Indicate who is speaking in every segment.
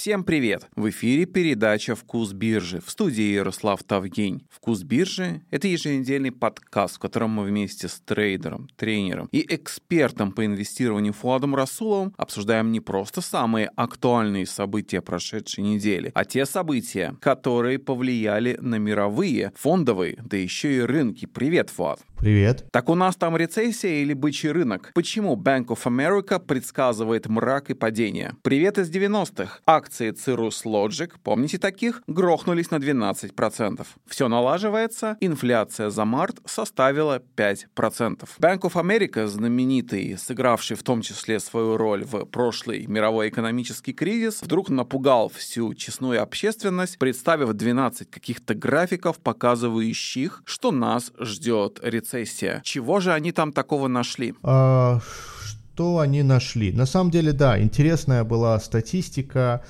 Speaker 1: Всем привет! В эфире передача «Вкус биржи» в студии Ярослав Тавгень. «Вкус биржи» — это еженедельный подкаст, в котором мы вместе с трейдером, тренером и экспертом по инвестированию Фуадом Расуловым обсуждаем не просто самые актуальные события прошедшей недели, а те события, которые повлияли на мировые, фондовые, да еще и рынки. Привет, Фуад!
Speaker 2: Привет.
Speaker 1: Так у нас там рецессия или бычий рынок? Почему Bank of America предсказывает мрак и падение? Привет из 90-х. Акции Cirrus Logic, помните таких, грохнулись на 12%. Все налаживается, инфляция за март составила 5%. Bank of America, знаменитый, сыгравший в том числе свою роль в прошлый мировой экономический кризис, вдруг напугал всю честную общественность, представив 12 каких-то графиков, показывающих, что нас ждет рецессия рецессия. Чего же они там такого нашли?
Speaker 2: А, что они нашли? На самом деле, да, интересная была статистика.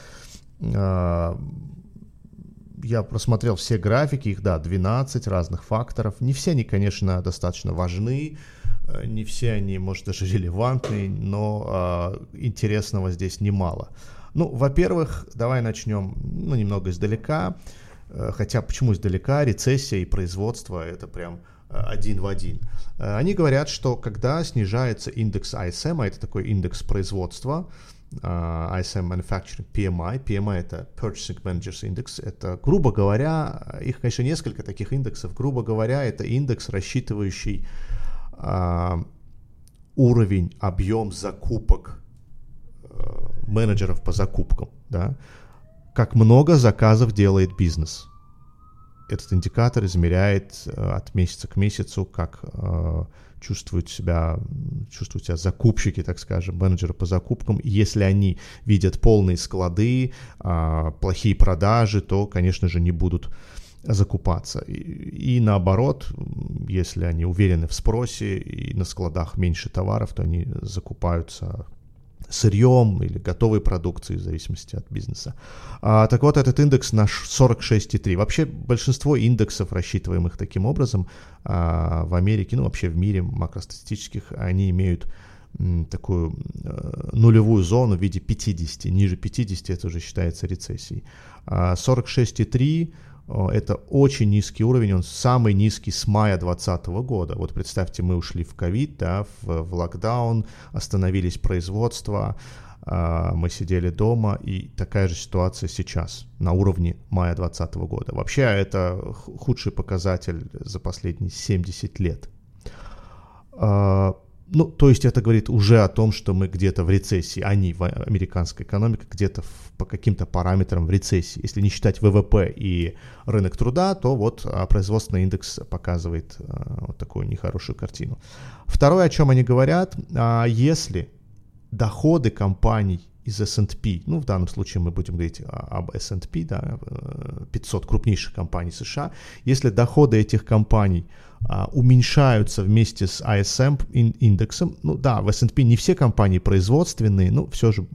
Speaker 2: А, я просмотрел все графики, их, да, 12 разных факторов. Не все они, конечно, достаточно важны, э, не все они, может, даже релевантны, но а, интересного здесь немало. Ну, во-первых, давай начнем ну, немного издалека. Э, хотя почему издалека? Рецессия и производство это прям один в один. Э, они говорят, что когда снижается индекс ISM, а это такой индекс производства, э, ISM Manufacturing PMI. PMI это Purchasing Managers Index. Это, грубо говоря, их, конечно, несколько таких индексов. Грубо говоря, это индекс, рассчитывающий uh, уровень, объем закупок менеджеров по закупкам. Да? Как много заказов делает бизнес этот индикатор измеряет э, от месяца к месяцу, как э, чувствуют себя, чувствуют себя закупщики, так скажем, менеджеры по закупкам. Если они видят полные склады, э, плохие продажи, то, конечно же, не будут закупаться. И, и наоборот, если они уверены в спросе и на складах меньше товаров, то они закупаются сырьем или готовой продукцией, в зависимости от бизнеса. А, так вот, этот индекс наш 46,3. Вообще, большинство индексов, рассчитываемых таким образом, а, в Америке, ну вообще в мире макростатистических, они имеют м, такую э, нулевую зону в виде 50. Ниже 50 это уже считается рецессией. А 46,3 это очень низкий уровень, он самый низкий с мая 2020 года. Вот представьте, мы ушли в ковид, да, в, в локдаун, остановились производства, а, мы сидели дома, и такая же ситуация сейчас на уровне мая 2020 года. Вообще это худший показатель за последние 70 лет. А, ну, то есть это говорит уже о том, что мы где-то в рецессии, они, в американской экономике, где-то в, по каким-то параметрам в рецессии. Если не считать ВВП и рынок труда, то вот а, производственный индекс показывает а, вот такую нехорошую картину. Второе, о чем они говорят, а, если доходы компаний из S&P, ну в данном случае мы будем говорить об S&P, да, 500 э, крупнейших компаний США, если доходы этих компаний а, уменьшаются вместе с ISM индексом. Ну да, в S&P не все компании производственные, но все же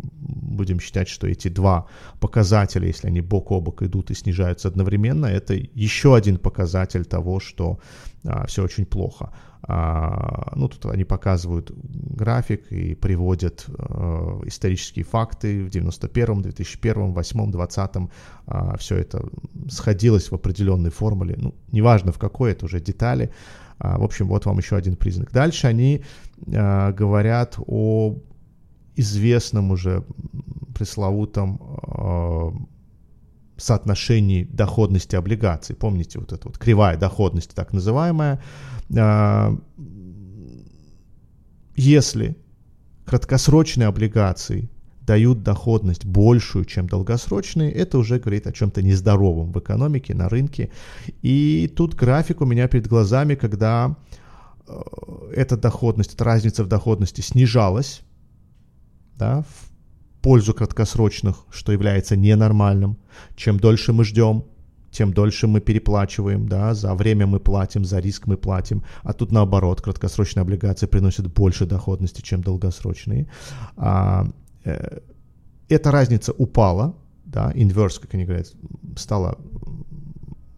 Speaker 2: будем считать, что эти два показателя, если они бок о бок идут и снижаются одновременно, это еще один показатель того, что а, все очень плохо. А, ну, тут они показывают график и приводят э, исторические факты в 91-м, 2001-м, 2008-м, 20-м. Э, все это сходилось в определенной формуле. Ну, неважно в какой, это уже детали. Э, в общем, вот вам еще один признак. Дальше они э, говорят о известном уже пресловутом соотношении доходности облигаций. Помните, вот эта вот кривая доходности, так называемая. А, если краткосрочные облигации дают доходность большую, чем долгосрочные, это уже говорит о чем-то нездоровом в экономике, на рынке. И тут график у меня перед глазами, когда э, эта доходность, эта разница в доходности снижалась, да, в пользу краткосрочных, что является ненормальным. Чем дольше мы ждем, тем дольше мы переплачиваем, да, за время мы платим, за риск мы платим, а тут наоборот, краткосрочные облигации приносят больше доходности, чем долгосрочные. А, э, эта разница упала, да, инверс, как они говорят, стала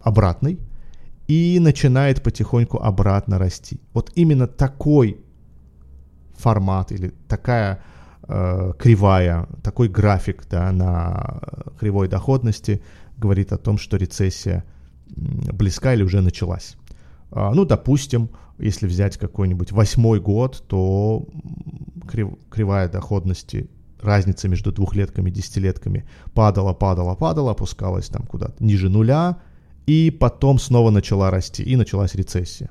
Speaker 2: обратной и начинает потихоньку обратно расти. Вот именно такой формат или такая э, кривая, такой график да, на кривой доходности говорит о том, что рецессия близка или уже началась. А, ну, допустим, если взять какой-нибудь восьмой год, то крив, кривая доходности, разница между двухлетками и десятилетками падала, падала, падала, опускалась там куда-то ниже нуля, и потом снова начала расти, и началась рецессия.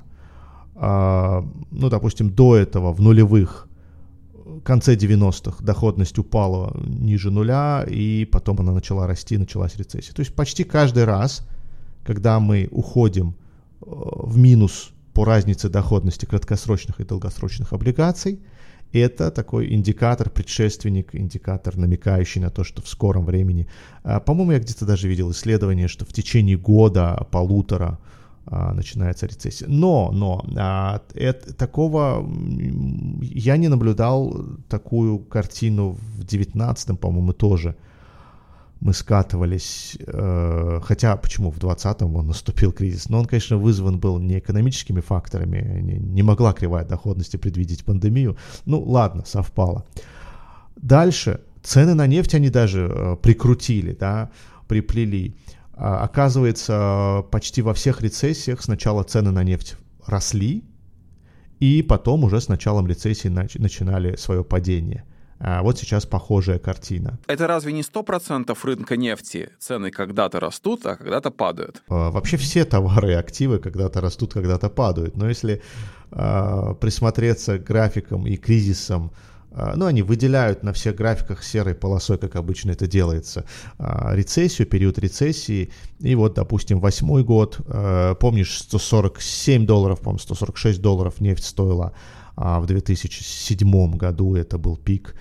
Speaker 2: А, ну, допустим, до этого в нулевых конце 90-х доходность упала ниже нуля, и потом она начала расти, началась рецессия. То есть почти каждый раз, когда мы уходим э, в минус по разнице доходности краткосрочных и долгосрочных облигаций, это такой индикатор, предшественник, индикатор, намекающий на то, что в скором времени, а, по-моему, я где-то даже видел исследование, что в течение года, полутора, начинается рецессия. Но, но, а, это, такого, я не наблюдал такую картину в 19-м, по-моему, тоже мы скатывались, э, хотя почему в 20-м он наступил кризис, но он, конечно, вызван был не экономическими факторами, не, не могла кривая доходности предвидеть пандемию, ну ладно, совпало. Дальше, цены на нефть они даже э, прикрутили, да, приплели. А, оказывается, почти во всех рецессиях сначала цены на нефть росли, и потом уже с началом рецессии нач- начинали свое падение. А вот сейчас похожая картина.
Speaker 1: Это разве не 100% рынка нефти? Цены когда-то растут, а когда-то падают.
Speaker 2: А, вообще все товары и активы когда-то растут, когда-то падают. Но если э, присмотреться к графикам и кризисам а, ну, они выделяют на всех графиках серой полосой, как обычно это делается, а, рецессию, период рецессии. И вот, допустим, восьмой год, а, помнишь, 147 долларов, по-моему, 146 долларов нефть стоила, а в 2007 году это был пик,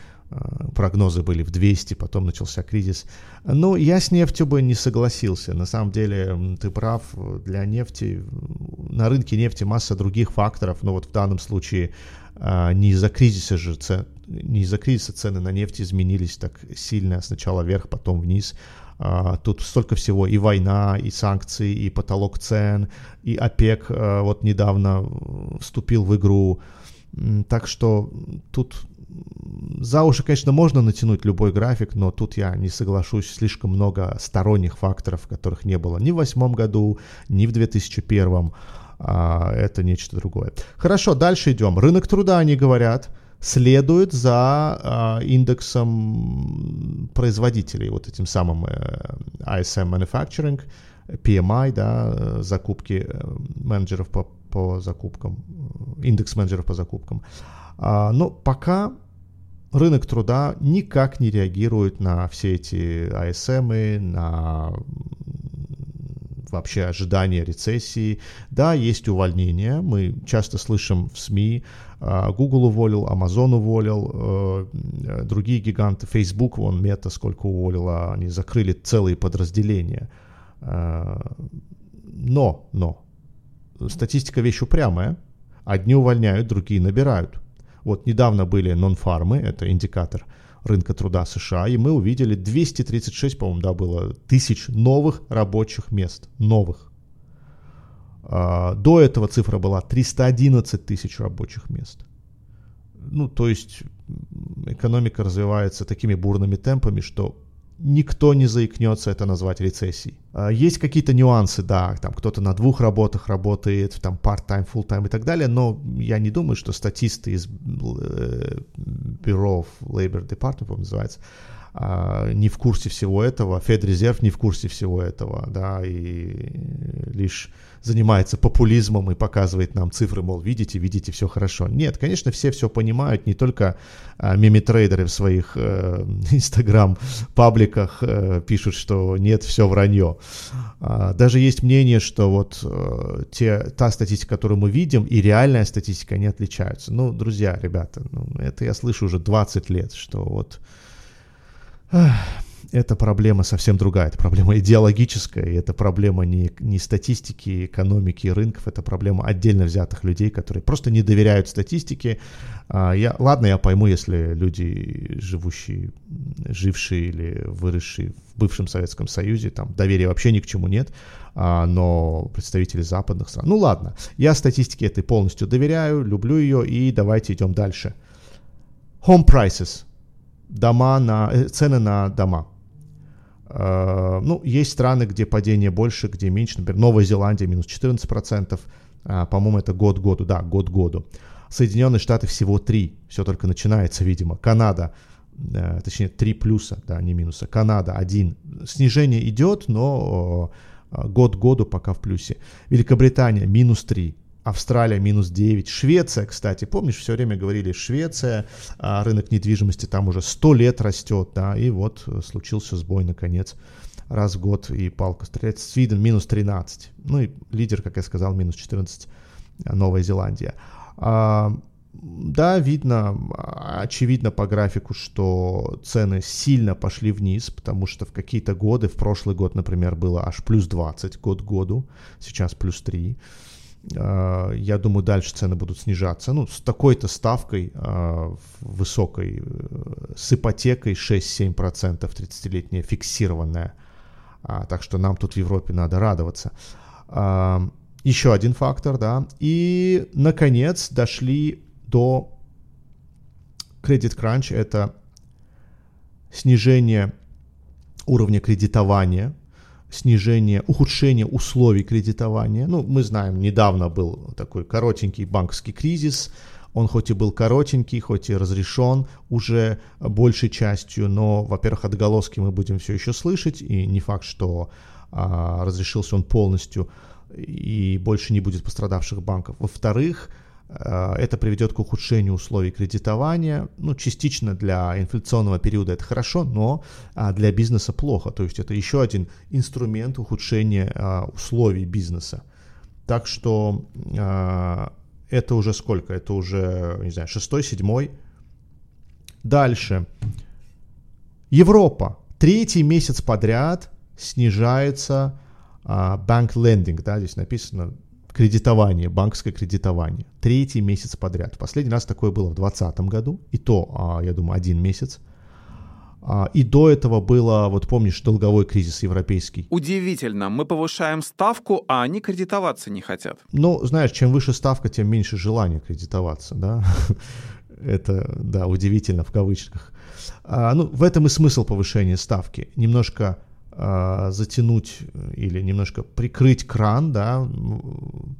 Speaker 2: прогнозы были в 200, потом начался кризис. Но я с нефтью бы не согласился. На самом деле, ты прав, для нефти, на рынке нефти масса других факторов, но вот в данном случае не из-за кризиса же не из-за кризиса цены на нефть изменились так сильно, сначала вверх, потом вниз. А, тут столько всего, и война, и санкции, и потолок цен, и ОПЕК а, вот недавно вступил в игру. Так что тут за уши, конечно, можно натянуть любой график, но тут я не соглашусь, слишком много сторонних факторов, которых не было ни в восьмом году, ни в 2001. А, это нечто другое. Хорошо, дальше идем. Рынок труда, они говорят, следует за э, индексом производителей, вот этим самым э, ISM Manufacturing, PMI, да, закупки э, менеджеров по, по закупкам, индекс менеджеров по закупкам. А, но пока рынок труда никак не реагирует на все эти ISM, на вообще ожидания рецессии. Да, есть увольнения, мы часто слышим в СМИ, а, Google уволил, Amazon уволил, э, другие гиганты, Facebook, вон Мета сколько уволила, они закрыли целые подразделения. А, но, но, статистика вещь упрямая, одни увольняют, другие набирают. Вот недавно были нон-фармы, это индикатор рынка труда США, и мы увидели 236, по-моему, да, было тысяч новых рабочих мест, новых. А, до этого цифра была 311 тысяч рабочих мест. Ну, то есть экономика развивается такими бурными темпами, что никто не заикнется это назвать рецессией. А, есть какие-то нюансы, да, там кто-то на двух работах работает, там part-time, full-time и так далее, но я не думаю, что статисты из э, of Labor Department, называется, не в курсе всего этого, Федрезерв не в курсе всего этого, да, и лишь занимается популизмом и показывает нам цифры, мол, видите, видите, все хорошо. Нет, конечно, все все понимают, не только а, меми-трейдеры в своих э, инстаграм-пабликах э, пишут, что нет, все вранье. А, даже есть мнение, что вот э, те, та статистика, которую мы видим, и реальная статистика не отличаются. Ну, друзья, ребята, ну, это я слышу уже 20 лет, что вот это проблема совсем другая. Это проблема идеологическая, и это проблема не, не статистики, экономики и рынков, это проблема отдельно взятых людей, которые просто не доверяют статистике. А, я, ладно, я пойму, если люди, живущие, жившие или выросшие в бывшем Советском Союзе, там доверия вообще ни к чему нет, а, но представители западных стран... Ну ладно, я статистике этой полностью доверяю, люблю ее, и давайте идем дальше. Home prices – дома на, э, цены на дома. Э, ну, есть страны, где падение больше, где меньше. Например, Новая Зеландия минус 14%. А, по-моему, это год году. Да, год году. Соединенные Штаты всего 3. Все только начинается, видимо. Канада, э, точнее, 3 плюса, да, не минуса. Канада 1. Снижение идет, но год году пока в плюсе. Великобритания минус 3. Австралия минус 9. Швеция, кстати, помнишь, все время говорили, Швеция, а рынок недвижимости там уже 100 лет растет, да, и вот э, случился сбой, наконец, раз в год, и палка стреляет. Свиден минус 13, ну и лидер, как я сказал, минус 14, э, Новая Зеландия. А, да, видно, очевидно по графику, что цены сильно пошли вниз, потому что в какие-то годы, в прошлый год, например, было аж плюс 20 год году, сейчас плюс 3. А, я думаю, дальше цены будут снижаться. Ну, с такой-то ставкой а, высокой, э, с ипотекой 6-7%, 30-летняя фиксированная. А, так что нам тут в Европе надо радоваться. Еще один фактор, да. И, наконец, дошли до Credit Crunch. Это снижение уровня кредитования – снижение, ухудшение условий кредитования. Ну, мы знаем, недавно был такой коротенький банковский кризис, он хоть и был коротенький, хоть и разрешен уже большей частью, но, во-первых, отголоски мы будем все еще слышать, и не факт, что а, разрешился он полностью, и больше не будет пострадавших банков. Во-вторых, это приведет к ухудшению условий кредитования. Ну, частично для инфляционного периода это хорошо, но а, для бизнеса плохо. То есть это еще один инструмент ухудшения а, условий бизнеса. Так что а, это уже сколько? Это уже, не знаю, шестой, седьмой. Дальше. Европа. Третий месяц подряд снижается банк лендинг, да, здесь написано кредитование, банковское кредитование. Третий месяц подряд. Последний раз такое было в 2020 году, и то, а, я думаю, один месяц. А, и до этого было, вот помнишь, долговой кризис европейский.
Speaker 1: Удивительно, мы повышаем ставку, а они кредитоваться не хотят.
Speaker 2: Ну, знаешь, чем выше ставка, тем меньше желания кредитоваться, да. Это, да, удивительно в кавычках. А, ну, в этом и смысл повышения ставки. Немножко затянуть или немножко прикрыть кран, да,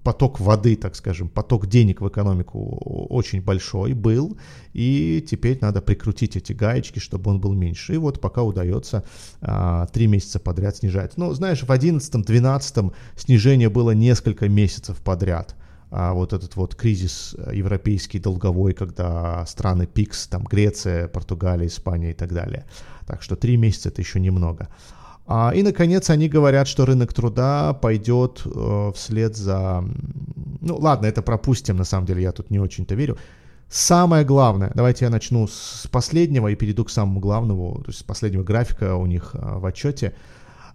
Speaker 2: поток воды, так скажем, поток денег в экономику очень большой был, и теперь надо прикрутить эти гаечки, чтобы он был меньше. И вот пока удается а, три месяца подряд снижать. Ну, знаешь, в 11-12 снижение было несколько месяцев подряд. А вот этот вот кризис европейский долговой, когда страны ПИКС, там Греция, Португалия, Испания и так далее. Так что три месяца это еще немного. А, и, наконец, они говорят, что рынок труда пойдет э, вслед за... Ну, ладно, это пропустим, на самом деле, я тут не очень-то верю. Самое главное, давайте я начну с последнего и перейду к самому главному, то есть с последнего графика у них э, в отчете.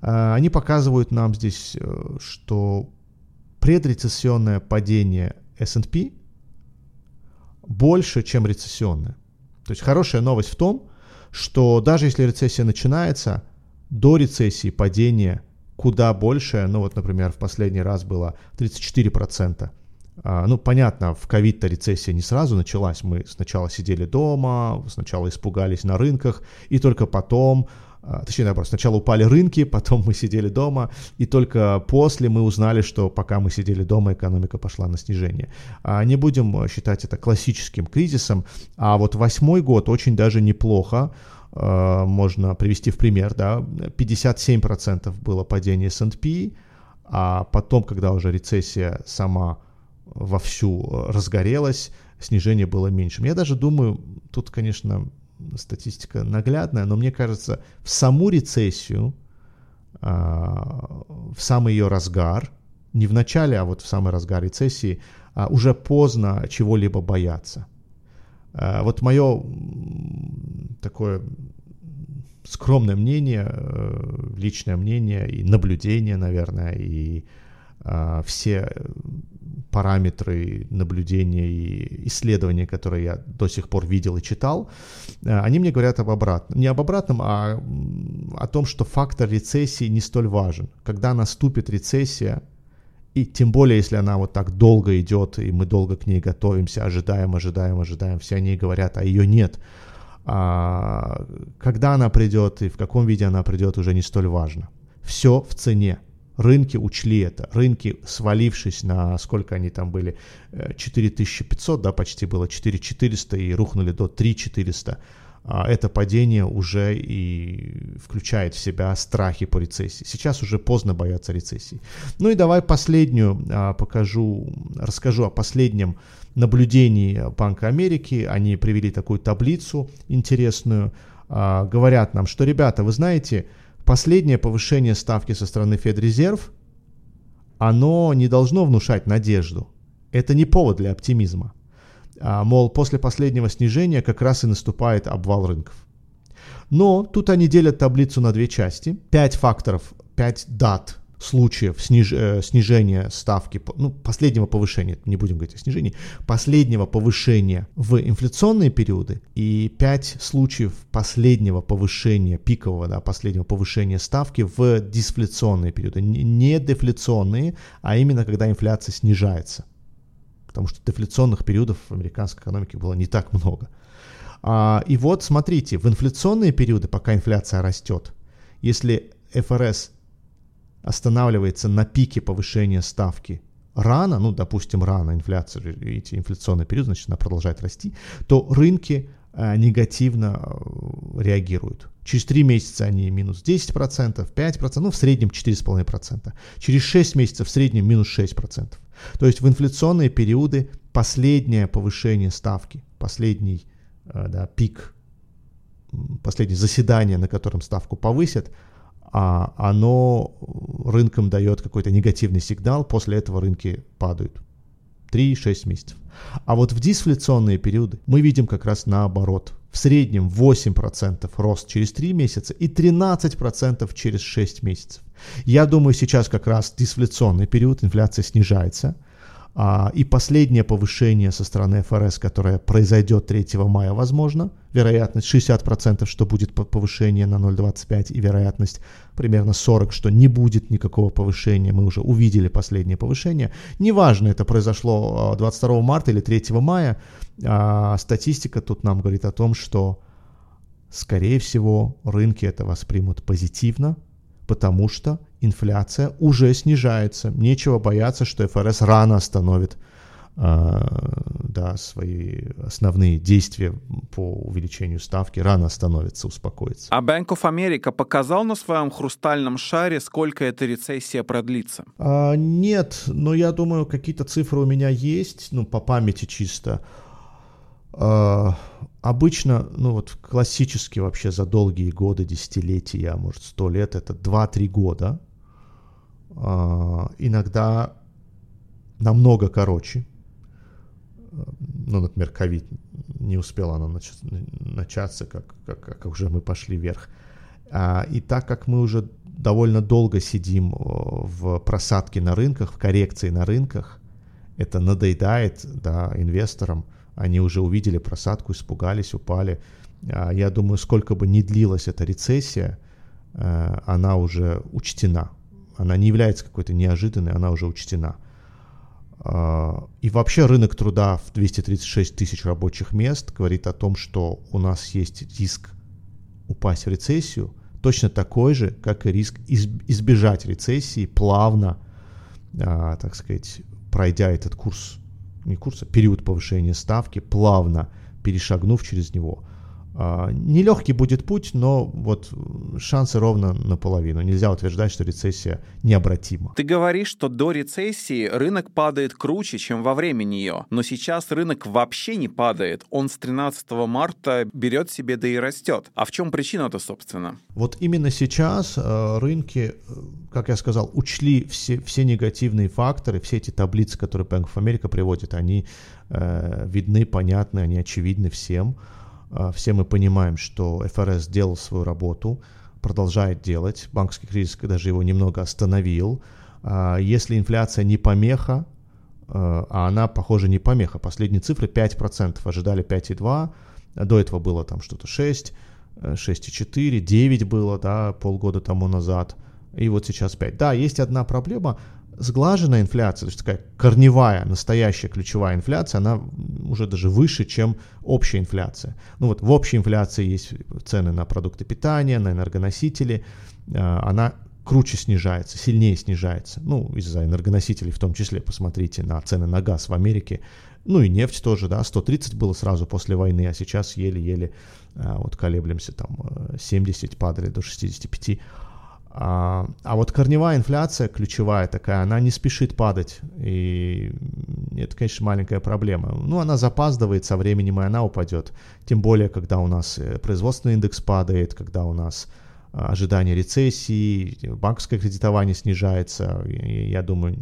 Speaker 2: Э, они показывают нам здесь, что предрецессионное падение S&P больше, чем рецессионное. То есть хорошая новость в том, что даже если рецессия начинается, до рецессии падение куда больше, ну вот, например, в последний раз было 34%. А, ну, понятно, в ковид-то рецессия не сразу началась. Мы сначала сидели дома, сначала испугались на рынках, и только потом, а, точнее, наоборот, сначала упали рынки, потом мы сидели дома, и только после мы узнали, что пока мы сидели дома, экономика пошла на снижение. А, не будем считать это классическим кризисом, а вот восьмой год очень даже неплохо. Э, можно привести в пример, да, 57% было падение S&P, а потом, когда уже рецессия сама вовсю разгорелась, снижение было меньшим. Я даже думаю, тут, конечно, статистика наглядная, но мне кажется, в саму рецессию, а, в самый ее разгар, не в начале, а вот в самый разгар рецессии, а, уже поздно чего-либо бояться. А, вот мое такое скромное мнение, э, личное мнение и наблюдение, наверное, и а, все параметры наблюдения и исследования, которые я до сих пор видел и читал, э, они мне говорят об обратном. Не об обратном, а о том, что фактор рецессии не столь важен. Когда наступит рецессия, и тем более, если она вот так долго идет, и мы долго к ней готовимся, ожидаем, ожидаем, ожидаем, все они говорят, а ее нет. А, когда она придет и в каком виде она придет, уже не столь важно. Все в цене. Рынки учли это. Рынки, свалившись на сколько они там были, 4500, э, да, почти было 4400 и рухнули до 3400 а, это падение уже и включает в себя страхи по рецессии. Сейчас уже поздно бояться рецессии. Ну и давай последнюю а, покажу, расскажу о последнем наблюдении Банка Америки. Они привели такую таблицу интересную. А, говорят нам, что, ребята, вы знаете, последнее повышение ставки со стороны Федрезерв, оно не должно внушать надежду. Это не повод для оптимизма. А, мол, после последнего снижения как раз и наступает обвал рынков. Но тут они делят таблицу на две части. Пять факторов, пять дат случаев сниж, э, снижения ставки, ну, последнего повышения, не будем говорить о снижении, последнего повышения в инфляционные периоды и пять случаев последнего повышения, пикового, да, последнего повышения ставки в дисфляционные периоды. Не дефляционные, а именно когда инфляция снижается потому что дефляционных периодов в американской экономике было не так много. А, и вот смотрите, в инфляционные периоды, пока инфляция растет, если ФРС останавливается на пике повышения ставки рано, ну, допустим, рано инфляция, эти инфляционные периоды, значит, она продолжает расти, то рынки а, негативно э, реагируют. Через 3 месяца они минус 10%, 5%, ну в среднем 4,5%. Через 6 месяцев в среднем минус 6%. То есть в инфляционные периоды последнее повышение ставки, последний э, да, пик, последнее заседание, на котором ставку повысят, а оно рынкам дает какой-то негативный сигнал, после этого рынки падают. 3-6 месяцев. А вот в дисфляционные периоды мы видим как раз наоборот. В среднем 8% рост через 3 месяца и 13% через 6 месяцев. Я думаю, сейчас как раз дисфляционный период, инфляция снижается. А, и последнее повышение со стороны ФРС, которое произойдет 3 мая, возможно, вероятность 60%, что будет повышение на 0,25, и вероятность примерно 40%, что не будет никакого повышения, мы уже увидели последнее повышение. Неважно, это произошло 22 а, марта или 3 мая, а статистика тут нам говорит о том, что, скорее всего, рынки это воспримут позитивно, потому что инфляция уже снижается. Нечего бояться, что ФРС рано остановит э, да, свои основные действия по увеличению ставки, рано остановится, успокоится.
Speaker 1: А Bank of America показал на своем хрустальном шаре, сколько эта рецессия продлится?
Speaker 2: А, нет, но я думаю, какие-то цифры у меня есть, ну, по памяти чисто. А, обычно, ну вот классически вообще за долгие годы, десятилетия, может сто лет, это 2-3 года. А, иногда намного короче. Ну, например, ковид не успела она начаться, как, как, как уже мы пошли вверх. А, и так как мы уже довольно долго сидим в просадке на рынках, в коррекции на рынках, это надоедает да, инвесторам – они уже увидели просадку, испугались, упали. А, я думаю, сколько бы ни длилась эта рецессия, э, она уже учтена. Она не является какой-то неожиданной, она уже учтена. А, и вообще рынок труда в 236 тысяч рабочих мест говорит о том, что у нас есть риск упасть в рецессию, точно такой же, как и риск избежать рецессии плавно, а, так сказать, пройдя этот курс не курса, период повышения ставки, плавно перешагнув через него. А, нелегкий будет путь, но вот шансы ровно наполовину. Нельзя утверждать, что рецессия необратима.
Speaker 1: Ты говоришь, что до рецессии рынок падает круче, чем во время нее. Но сейчас рынок вообще не падает. Он с 13 марта берет себе да и растет. А в чем причина-то, собственно?
Speaker 2: Вот именно сейчас э, рынки, э, как я сказал, учли все, все негативные факторы, все эти таблицы, которые Bank of America приводит, они э, видны, понятны, они очевидны всем. А, все мы понимаем, что ФРС сделал свою работу, продолжает делать. Банковский кризис даже его немного остановил. А, если инфляция не помеха, а, а она, похоже, не помеха. Последние цифры 5%, ожидали 5,2%, до этого было там что-то 6, 6,4, 9 было, да, полгода тому назад, и вот сейчас 5. Да, есть одна проблема, сглаженная инфляция, то есть такая корневая, настоящая ключевая инфляция, она уже даже выше, чем общая инфляция. Ну вот в общей инфляции есть цены на продукты питания, на энергоносители, она круче снижается, сильнее снижается. Ну, из-за энергоносителей в том числе. Посмотрите на цены на газ в Америке. Ну и нефть тоже, да, 130 было сразу после войны, а сейчас еле-еле а, вот колеблемся, там 70 падали до 65. А, а вот корневая инфляция, ключевая такая, она не спешит падать. И это, конечно, маленькая проблема. Ну, она запаздывает со временем, и она упадет. Тем более, когда у нас э, производственный индекс падает, когда у нас ожидание рецессии, банковское кредитование снижается, и, я думаю,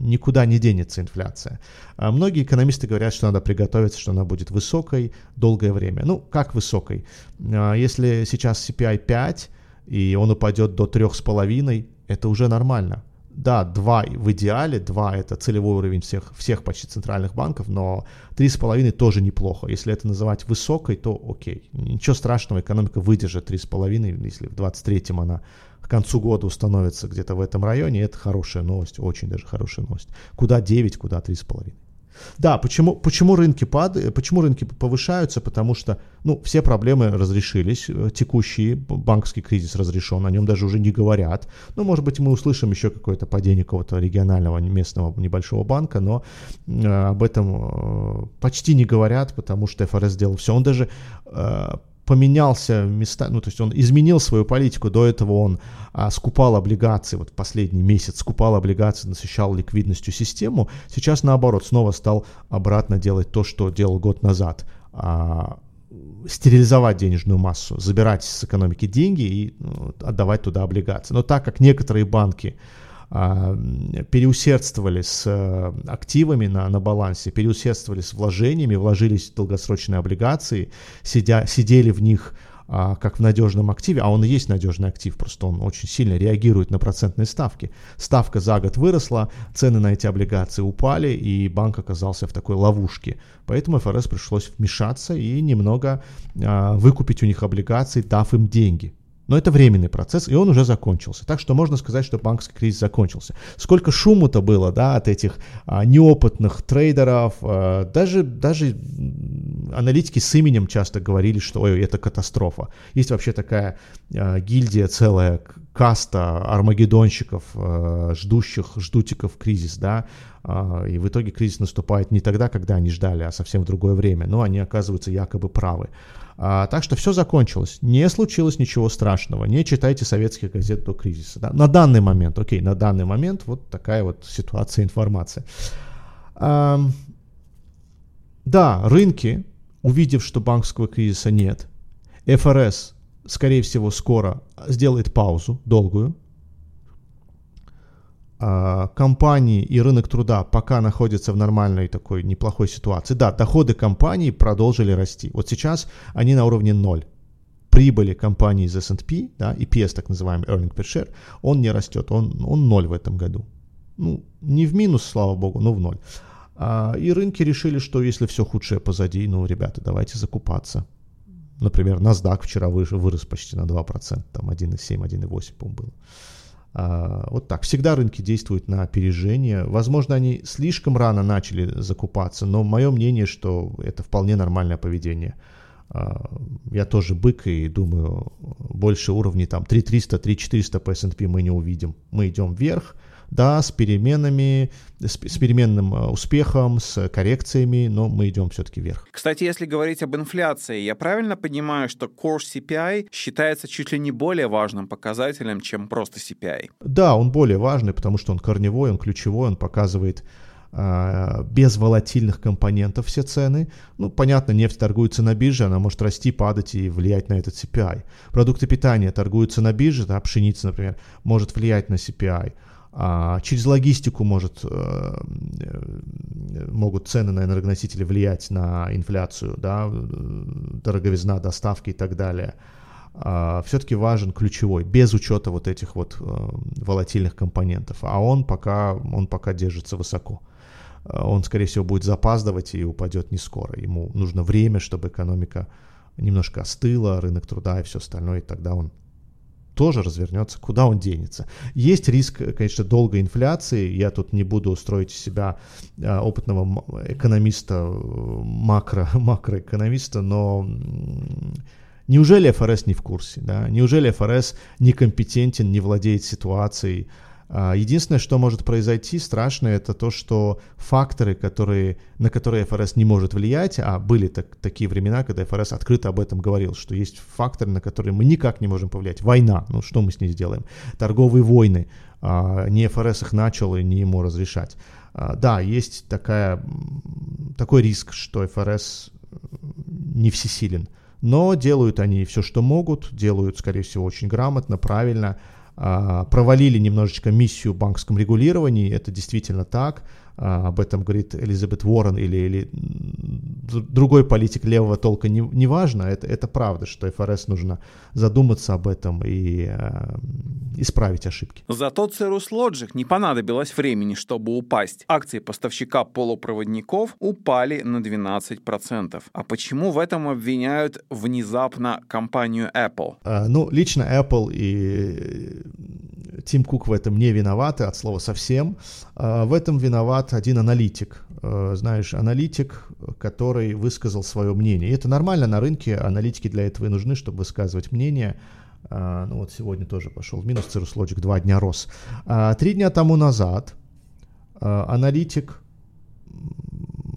Speaker 2: никуда не денется инфляция. А многие экономисты говорят, что надо приготовиться, что она будет высокой долгое время. Ну, как высокой? А, если сейчас CPI 5, и он упадет до 3,5, это уже нормально да, 2 в идеале, 2 это целевой уровень всех, всех почти центральных банков, но 3,5 тоже неплохо. Если это называть высокой, то окей. Ничего страшного, экономика выдержит 3,5, если в 23-м она к концу года установится где-то в этом районе, это хорошая новость, очень даже хорошая новость. Куда 9, куда 3,5. Да, почему, почему рынки падают, почему рынки повышаются? Потому что, ну, все проблемы разрешились, э, текущий банковский кризис разрешен, о нем даже уже не говорят. Ну, может быть, мы услышим еще какое-то падение какого-то регионального местного небольшого банка, но э, об этом э, почти не говорят, потому что ФРС сделал все. Он даже э, поменялся места, ну, то есть он изменил свою политику. До этого он а, скупал облигации, вот последний месяц скупал облигации, насыщал ликвидностью систему. Сейчас, наоборот, снова стал обратно делать то, что делал год назад. А, стерилизовать денежную массу, забирать с экономики деньги и ну, отдавать туда облигации. Но так как некоторые банки переусердствовали с э, активами на, на балансе, переусердствовали с вложениями, вложились в долгосрочные облигации, сидя, сидели в них а, как в надежном активе, а он и есть надежный актив, просто он очень сильно реагирует на процентные ставки. Ставка за год выросла, цены на эти облигации упали, и банк оказался в такой ловушке. Поэтому ФРС пришлось вмешаться и немного а, выкупить у них облигации, дав им деньги. Но это временный процесс, и он уже закончился. Так что можно сказать, что банковский кризис закончился. Сколько шуму-то было да, от этих а, неопытных трейдеров, а, даже, даже аналитики с именем часто говорили, что ой, это катастрофа. Есть вообще такая а, гильдия целая, каста армагеддонщиков, а, ждущих, ждутиков кризис, да, а, и в итоге кризис наступает не тогда, когда они ждали, а совсем в другое время, но они оказываются якобы правы. А, так что все закончилось. Не случилось ничего страшного. Не читайте советских газет до кризиса. Да? На данный момент, окей, на данный момент вот такая вот ситуация, информация. А, да, рынки, увидев, что банковского кризиса нет, ФРС, скорее всего, скоро сделает паузу долгую, компании и рынок труда пока находятся в нормальной такой неплохой ситуации. Да, доходы компаний продолжили расти. Вот сейчас они на уровне 0. Прибыли компании из S&P, да, EPS, так называемый earning per share, он не растет, он, он 0 в этом году. Ну, не в минус, слава богу, но в ноль. А, и рынки решили, что если все худшее позади, ну, ребята, давайте закупаться. Например, NASDAQ вчера вырос почти на 2%, там 1,7, 1,8, по-моему, было. А, вот так. Всегда рынки действуют на опережение. Возможно, они слишком рано начали закупаться, но мое мнение, что это вполне нормальное поведение. А, я тоже бык и думаю, больше уровней там 3300, 3400 по S&P мы не увидим. Мы идем вверх, да, с переменами, с, с переменным э, успехом, с коррекциями, но мы идем все-таки вверх.
Speaker 1: Кстати, если говорить об инфляции, я правильно понимаю, что Core CPI считается чуть ли не более важным показателем, чем просто CPI?
Speaker 2: Да, он более важный, потому что он корневой, он ключевой, он показывает а, без волатильных компонентов все цены. Ну, понятно, нефть торгуется на бирже, она может расти, падать и влиять на этот CPI. Продукты питания торгуются на бирже, да, пшеница, например, может влиять на CPI. А через логистику может, э, могут цены на энергоносители влиять на инфляцию, да, дороговизна доставки и так далее. А все-таки важен ключевой, без учета вот этих вот э, волатильных компонентов. А он пока, он пока держится высоко. Он, скорее всего, будет запаздывать и упадет не скоро. Ему нужно время, чтобы экономика немножко остыла, рынок труда и все остальное, и тогда он тоже развернется, куда он денется. Есть риск, конечно, долгой инфляции, я тут не буду устроить себя а, опытного экономиста, макро, макроэкономиста, но неужели ФРС не в курсе, да? неужели ФРС некомпетентен, не владеет ситуацией, единственное, что может произойти страшное, это то, что факторы, которые, на которые ФРС не может влиять, а были так, такие времена, когда ФРС открыто об этом говорил, что есть факторы, на которые мы никак не можем повлиять. Война, ну что мы с ней сделаем? Торговые войны, а, не ФРС их начал и не ему разрешать. А, да, есть такая, такой риск, что ФРС не всесилен. Но делают они все, что могут, делают, скорее всего, очень грамотно, правильно – а, провалили немножечко миссию в банковском регулировании, это действительно так. А, об этом говорит Элизабет Уоррен или, или другой политик левого толка, не, не важно, это, это правда, что ФРС нужно задуматься об этом и э, исправить ошибки.
Speaker 1: Зато Cirrus Logic не понадобилось времени, чтобы упасть. Акции поставщика полупроводников упали на 12%. А почему в этом обвиняют внезапно компанию Apple?
Speaker 2: А, ну, лично Apple и Тим Кук в этом не виноваты, от слова совсем. А, в этом виноват один аналитик. А, знаешь, аналитик, который высказал свое мнение. И это нормально на рынке, аналитики для этого и нужны, чтобы высказывать мнение. А, ну вот сегодня тоже пошел минус, Cirrus Logic два дня рос. Три дня тому назад аналитик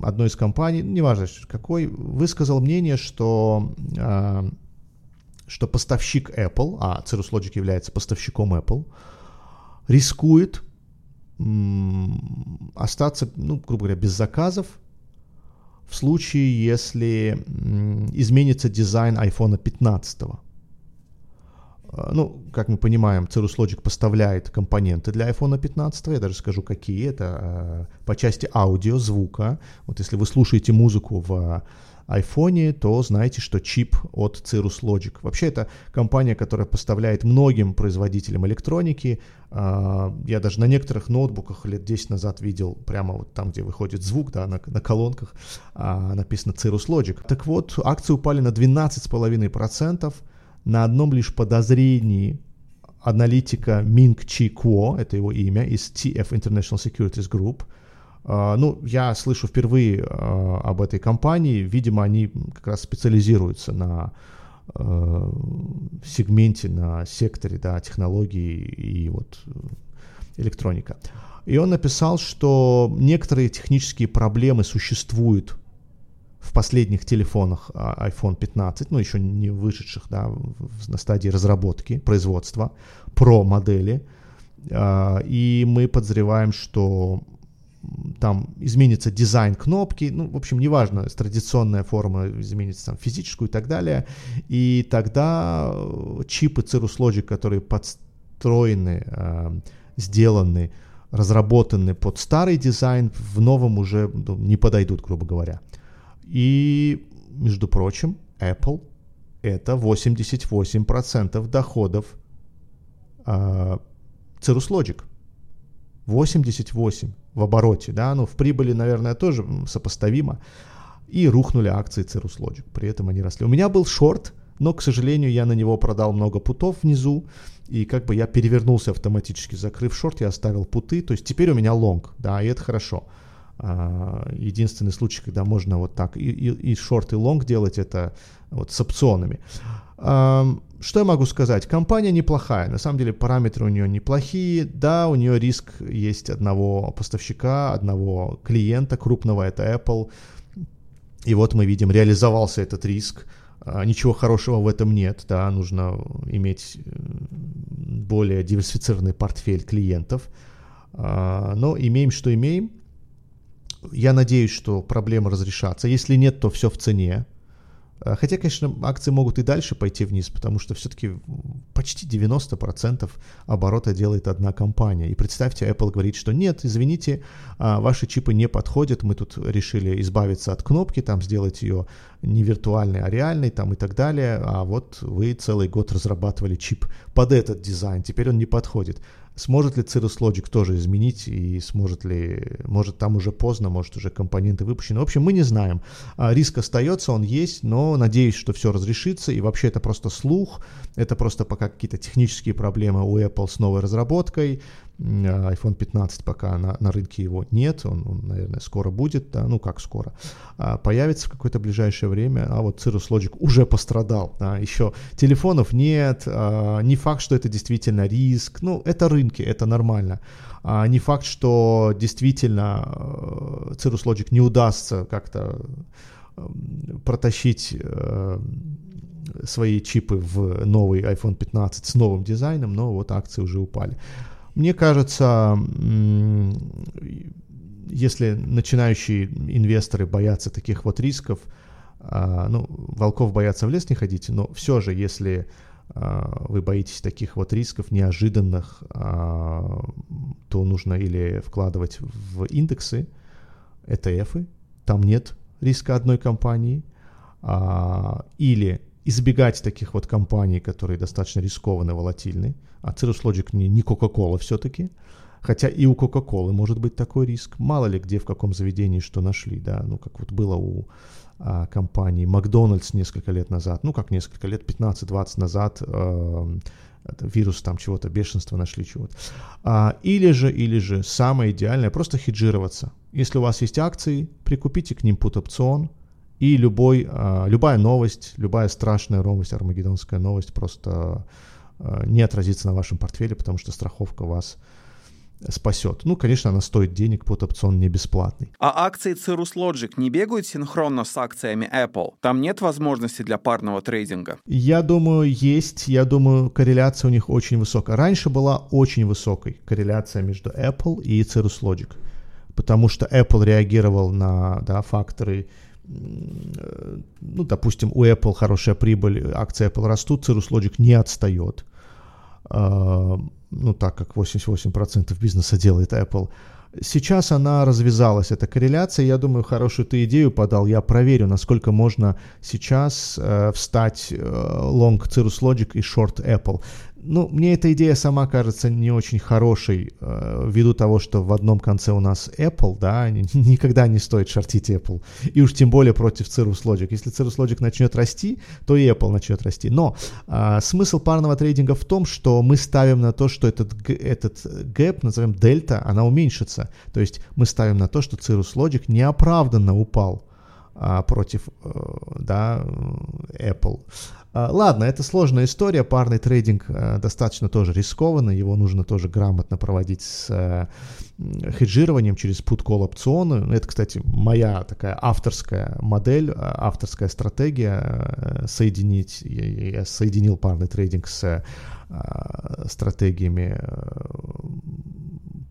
Speaker 2: одной из компаний, неважно какой, высказал мнение, что что поставщик Apple, а Cirrus Logic является поставщиком Apple, рискует остаться, ну, грубо говоря, без заказов в случае, если изменится дизайн iPhone 15. А, ну, как мы понимаем, Cirrus Logic поставляет компоненты для iPhone 15, я даже скажу, какие. Это а, по части аудио, звука. Вот если вы слушаете музыку в iPhone, то знаете, что чип от Cirrus Logic. Вообще это компания, которая поставляет многим производителям электроники. А, я даже на некоторых ноутбуках лет 10 назад видел, прямо вот там, где выходит звук, да, на, на колонках а, написано Cirrus Logic. Так вот, акции упали на 12,5% на одном лишь подозрении аналитика Минг Чи Кво, это его имя, из TF International Securities Group – ну, я слышу впервые а, об этой компании. Видимо, они как раз специализируются на а, сегменте, на секторе да, технологий и вот электроника. И он написал, что некоторые технические проблемы существуют в последних телефонах iPhone 15, ну еще не вышедших да, на стадии разработки, производства, про модели. И мы подозреваем, что там изменится дизайн кнопки, ну, в общем, неважно, традиционная форма изменится там физическую и так далее, и тогда э, чипы Cirrus Logic, которые подстроены, э, сделаны, разработаны под старый дизайн, в новом уже ну, не подойдут, грубо говоря. И, между прочим, Apple это 88% доходов э, Cirrus Logic. 88 в обороте, да, ну, в прибыли, наверное, тоже сопоставимо. И рухнули акции Cirrus Logic, при этом они росли. У меня был шорт, но, к сожалению, я на него продал много путов внизу, и как бы я перевернулся автоматически, закрыв шорт, я оставил путы, то есть теперь у меня лонг, да, и это хорошо. А, единственный случай, когда можно вот так и, и, и шорт, и лонг делать, это вот с опционами. Что я могу сказать? Компания неплохая. На самом деле параметры у нее неплохие. Да, у нее риск есть одного поставщика, одного клиента крупного, это Apple. И вот мы видим, реализовался этот риск. А, ничего хорошего в этом нет. Да, нужно иметь более диверсифицированный портфель клиентов. А, но имеем, что имеем. Я надеюсь, что проблемы разрешатся. Если нет, то все в цене. Э, хотя, конечно, акции могут и дальше пойти вниз, потому что все-таки почти 90% оборота делает одна компания. И представьте, Apple говорит, что нет, извините, а, ваши чипы не подходят, мы тут решили избавиться от кнопки, там сделать ее не виртуальный, а реальный там и так далее, а вот вы целый год разрабатывали чип под этот дизайн, теперь он не подходит. Сможет ли Cirrus Logic тоже изменить и сможет ли, может там уже поздно, может уже компоненты выпущены. В общем, мы не знаем. А, риск остается, он есть, но надеюсь, что все разрешится и вообще это просто слух, это просто пока какие-то технические проблемы у Apple с новой разработкой, iPhone 15 пока на, на рынке его нет, он, он, наверное, скоро будет, да, ну как скоро, а, появится в какое-то ближайшее время, а вот Cirrus Logic уже пострадал, да, еще телефонов нет, а, не факт, что это действительно риск, ну это рынки, это нормально, а, не факт, что действительно а, Cirrus Logic не удастся как-то протащить э, свои чипы в новый iPhone 15 с новым дизайном, но вот акции уже упали. Мне кажется, если начинающие инвесторы боятся таких вот рисков, а, ну, волков боятся в лес не ходить, но все же, если а, вы боитесь таких вот рисков неожиданных, а, то нужно или вкладывать в индексы, ETF, там нет риска одной компании, или избегать таких вот компаний, которые достаточно рискованно, волатильны. А Cirrus Logic не, не Coca-Cola все-таки. Хотя и у Coca-Cola может быть такой риск. Мало ли где, в каком заведении что нашли, да. Ну, как вот было у а, компании Макдональдс несколько лет назад. Ну, как несколько лет, 15-20 назад э, вирус там чего-то, бешенства нашли чего-то. А, или же, или же самое идеальное, просто хеджироваться. Если у вас есть акции, прикупите к ним пут-опцион – и любой, а, любая новость, любая страшная новость, армагеддонская новость просто а, не отразится на вашем портфеле, потому что страховка вас спасет. Ну, конечно, она стоит денег, под опцион не бесплатный.
Speaker 1: А акции Cirrus Logic не бегают синхронно с акциями Apple? Там нет возможности для парного трейдинга?
Speaker 2: Я думаю, есть. Я думаю, корреляция у них очень высокая. Раньше была очень высокой корреляция между Apple и Cirrus Logic, потому что Apple реагировал на да, факторы ну, допустим, у Apple хорошая прибыль, акции Apple растут, Cirrus Logic не отстает. А, ну, так как 88% бизнеса делает Apple. Сейчас она развязалась, эта корреляция. Я думаю, хорошую ты идею подал. Я проверю, насколько можно сейчас э, встать э, long Cirrus Logic и short Apple ну, мне эта идея сама кажется не очень хорошей, э, ввиду того, что в одном конце у нас Apple, да, никогда не стоит шортить Apple, и уж тем более против Cirrus Logic. Если Cirrus Logic начнет расти, то и Apple начнет расти. Но э, смысл парного трейдинга в том, что мы ставим на то, что этот, этот гэп, назовем дельта, она уменьшится. То есть мы ставим на то, что Cirrus Logic неоправданно упал э, против, э, да, Apple. А, ладно, это сложная история, парный трейдинг э, достаточно тоже рискованно, его нужно тоже грамотно проводить с э, хеджированием через put-call опционы. Это, кстати, моя такая авторская модель, авторская стратегия соединить, я соединил парный трейдинг с стратегиями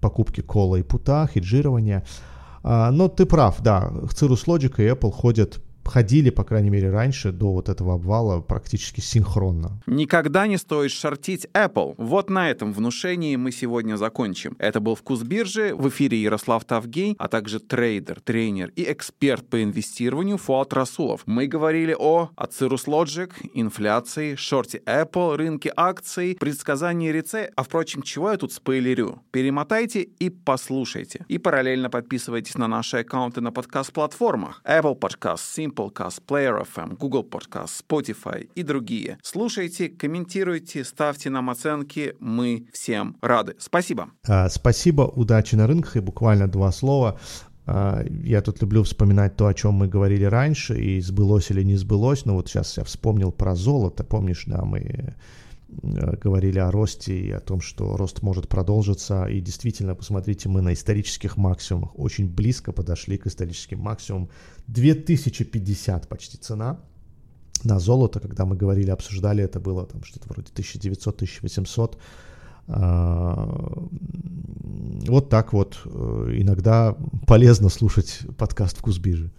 Speaker 2: покупки кола и пута, хеджирования. А, но ты прав, да, Cirrus Logic и Apple ходят ходили, по крайней мере, раньше, до вот этого обвала, практически синхронно.
Speaker 1: Никогда не стоит шортить Apple. Вот на этом внушении мы сегодня закончим. Это был «Вкус биржи», в эфире Ярослав Тавгей, а также трейдер, тренер и эксперт по инвестированию Фуат Расулов. Мы говорили о Cirrus Logic, инфляции, шорте Apple, рынке акций, предсказании рецессии, а, впрочем, чего я тут спойлерю? Перемотайте и послушайте. И параллельно подписывайтесь на наши аккаунты на подкаст-платформах Apple Podcast, Simplecast, Player FM, Google Podcast, Spotify и другие. Слушайте, комментируйте, ставьте нам оценки. Мы всем рады. Спасибо.
Speaker 2: А, спасибо, удачи на рынках и буквально два слова. А, я тут люблю вспоминать то, о чем мы говорили раньше, и сбылось или не сбылось. Но вот сейчас я вспомнил про золото. Помнишь, да, мы говорили о росте и о том, что рост может продолжиться. И действительно, посмотрите, мы на исторических максимумах очень близко подошли к историческим максимумам. 2050 почти цена на золото, когда мы говорили, обсуждали, это было там что-то вроде 1900-1800. А, вот так вот. Э, иногда полезно слушать подкаст «Вкус биржи».